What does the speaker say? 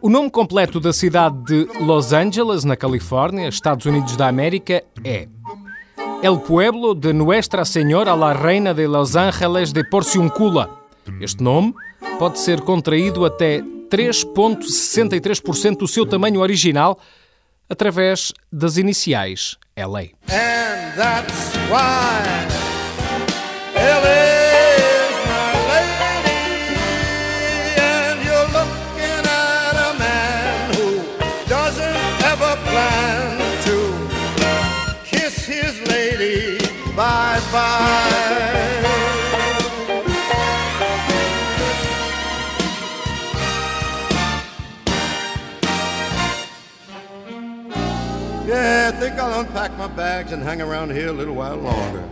O nome completo da cidade de Los Angeles, na Califórnia, Estados Unidos da América, é El Pueblo de Nuestra Señora la Reina de Los Ángeles de Porciuncula. Este nome pode ser contraído até 3,63% do seu tamanho original através das iniciais LA. my lady, and you're looking at a man who doesn't ever plan to kiss his lady bye bye. Yeah, I think I'll unpack my bags and hang around here a little while longer.